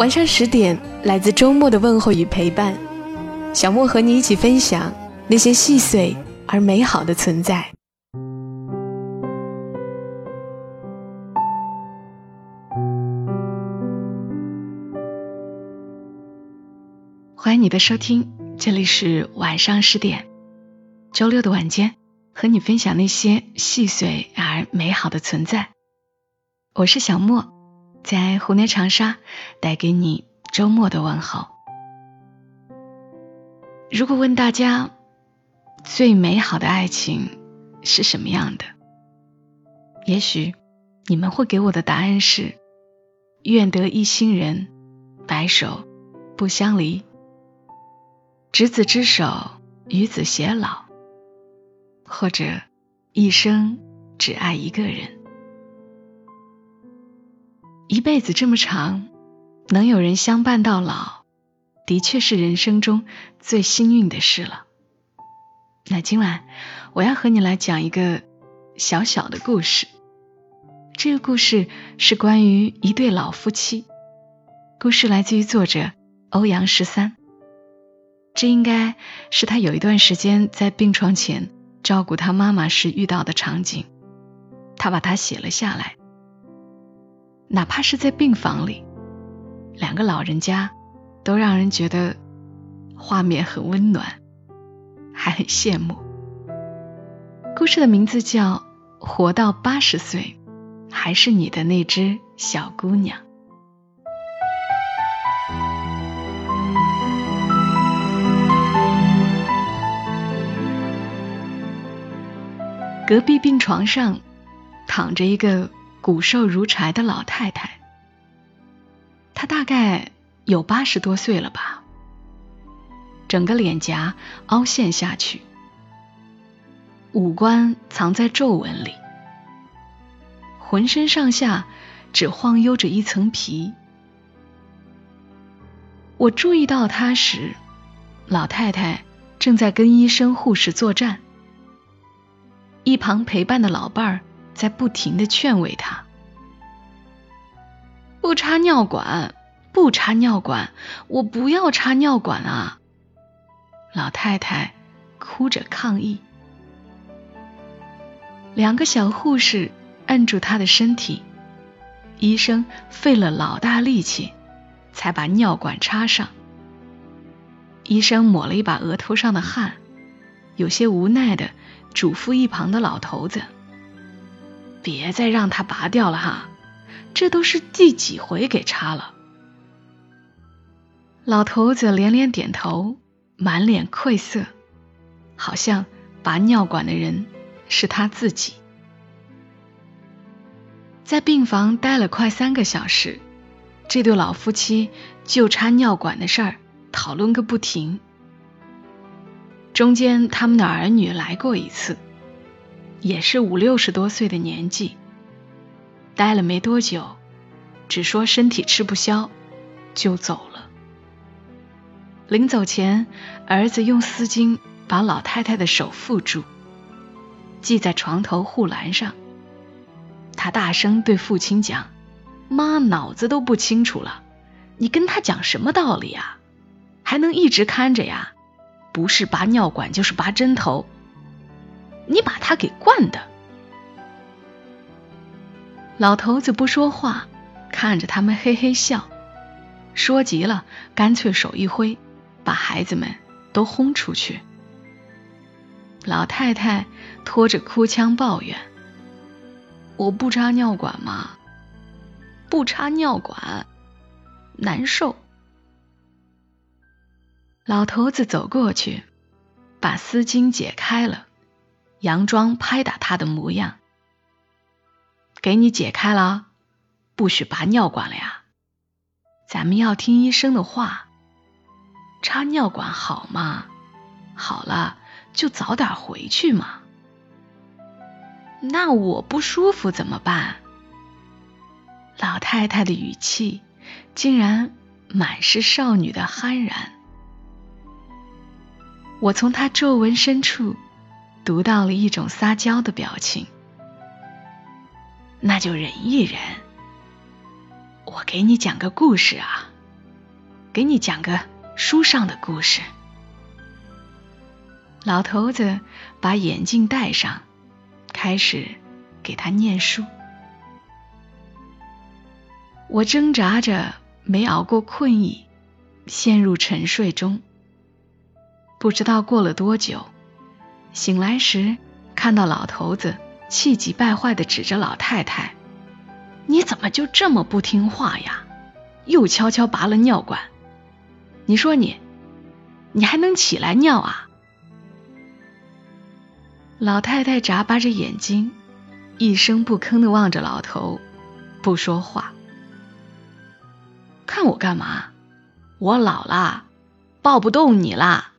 晚上十点，来自周末的问候与陪伴，小莫和你一起分享那些细碎而美好的存在。欢迎你的收听，这里是晚上十点，周六的晚间，和你分享那些细碎而美好的存在。我是小莫。在湖南长沙，带给你周末的问候。如果问大家最美好的爱情是什么样的，也许你们会给我的答案是：愿得一心人，白首不相离；执子之手，与子偕老；或者一生只爱一个人。一辈子这么长，能有人相伴到老，的确是人生中最幸运的事了。那今晚我要和你来讲一个小小的故事。这个故事是关于一对老夫妻。故事来自于作者欧阳十三。这应该是他有一段时间在病床前照顾他妈妈时遇到的场景，他把它写了下来。哪怕是在病房里，两个老人家都让人觉得画面很温暖，还很羡慕。故事的名字叫《活到八十岁还是你的那只小姑娘》。隔壁病床上躺着一个。骨瘦如柴的老太太，她大概有八十多岁了吧，整个脸颊凹陷下去，五官藏在皱纹里，浑身上下只晃悠着一层皮。我注意到她时，老太太正在跟医生护士作战，一旁陪伴的老伴儿。在不停的劝慰他，不插尿管，不插尿管，我不要插尿管啊！老太太哭着抗议。两个小护士按住她的身体，医生费了老大力气才把尿管插上。医生抹了一把额头上的汗，有些无奈的嘱咐一旁的老头子。别再让他拔掉了哈，这都是第几回给插了。老头子连连点头，满脸愧色，好像拔尿管的人是他自己。在病房待了快三个小时，这对老夫妻就插尿管的事儿讨论个不停。中间他们的儿女来过一次。也是五六十多岁的年纪，待了没多久，只说身体吃不消，就走了。临走前，儿子用丝巾把老太太的手缚住，系在床头护栏上。他大声对父亲讲：“妈脑子都不清楚了，你跟他讲什么道理啊？还能一直看着呀？不是拔尿管就是拔针头。”你把他给惯的。老头子不说话，看着他们嘿嘿笑，说急了，干脆手一挥，把孩子们都轰出去。老太太拖着哭腔抱怨：“我不插尿管吗？不插尿管，难受。”老头子走过去，把丝巾解开了。佯装拍打他的模样，给你解开了，不许拔尿管了呀！咱们要听医生的话，插尿管好吗？好了就早点回去嘛。那我不舒服怎么办？老太太的语气竟然满是少女的酣然。我从她皱纹深处读到了一种撒娇的表情。那就忍一忍，我给你讲个故事啊，给你讲个书上的故事。老头子把眼镜戴上，开始给他念书。我挣扎着没熬过困意，陷入沉睡中。不知道过了多久，醒来时看到老头子。气急败坏的指着老太太：“你怎么就这么不听话呀？又悄悄拔了尿管。你说你，你还能起来尿啊？”老太太眨巴着眼睛，一声不吭的望着老头，不说话。看我干嘛？我老了，抱不动你啦。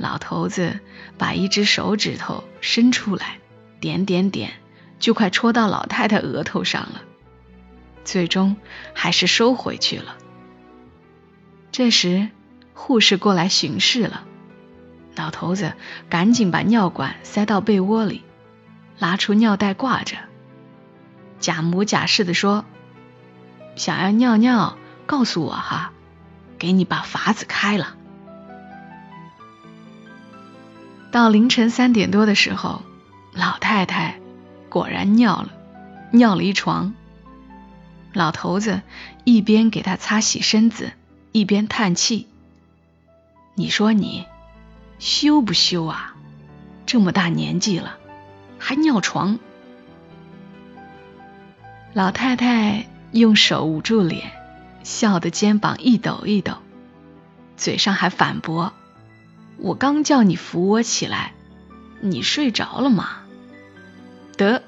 老头子把一只手指头伸出来，点点点，就快戳到老太太额头上了。最终还是收回去了。这时，护士过来巡视了，老头子赶紧把尿管塞到被窝里，拉出尿袋挂着，假模假式的说：“想要尿尿，告诉我哈，给你把法子开了。”到凌晨三点多的时候，老太太果然尿了，尿了一床。老头子一边给她擦洗身子，一边叹气：“你说你羞不羞啊？这么大年纪了，还尿床？”老太太用手捂住脸，笑得肩膀一抖一抖，嘴上还反驳。我刚叫你扶我起来，你睡着了吗？得，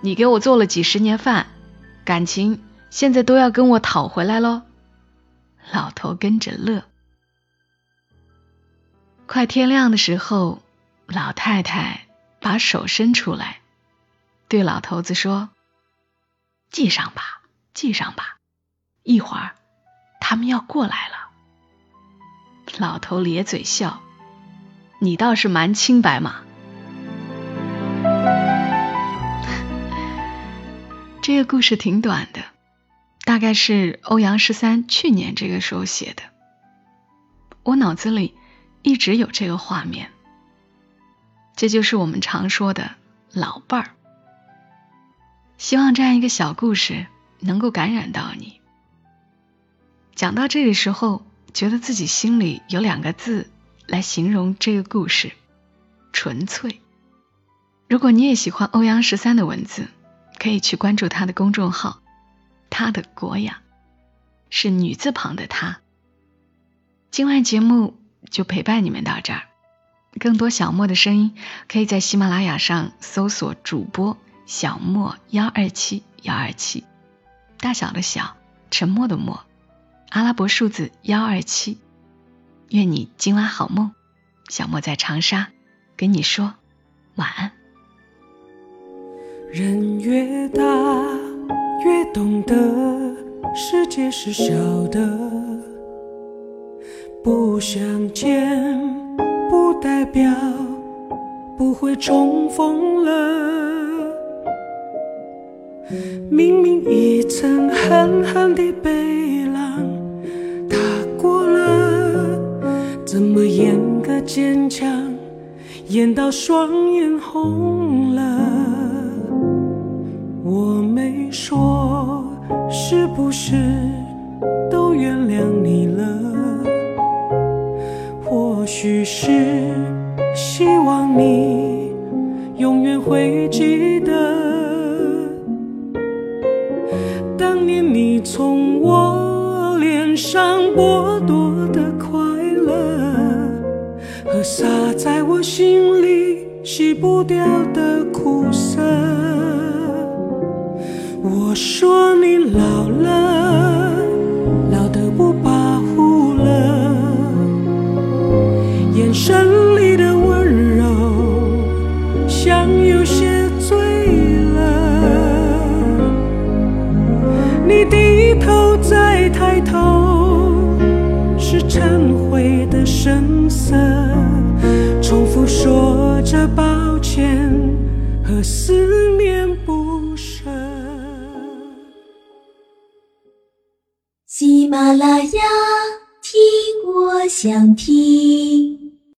你给我做了几十年饭，感情现在都要跟我讨回来喽。老头跟着乐。快天亮的时候，老太太把手伸出来，对老头子说：“系上吧，系上吧，一会儿他们要过来了。”老头咧嘴笑。你倒是蛮清白嘛。这个故事挺短的，大概是欧阳十三去年这个时候写的。我脑子里一直有这个画面，这就是我们常说的老伴儿。希望这样一个小故事能够感染到你。讲到这个时候，觉得自己心里有两个字。来形容这个故事，纯粹。如果你也喜欢欧阳十三的文字，可以去关注他的公众号“他的国雅”，是女字旁的他。今晚节目就陪伴你们到这儿，更多小莫的声音，可以在喜马拉雅上搜索主播小莫幺二七幺二七，大小的小，沉默的默，阿拉伯数字幺二七。愿你今晚好梦，小莫在长沙跟你说晚安。人越大越懂得，世界是小的，不相见不代表不会重逢了。明明一曾狠狠的背怎么演个坚强，演到双眼红了？我没说，是不是都原谅你了？或许是洒在我心里洗不掉的苦涩。我说你老了，老得不跋扈了。眼神里的温柔，像有些醉了。你低头再抬头，是忏悔的神色。着抱歉和思念不舍。喜马拉雅，听我想听。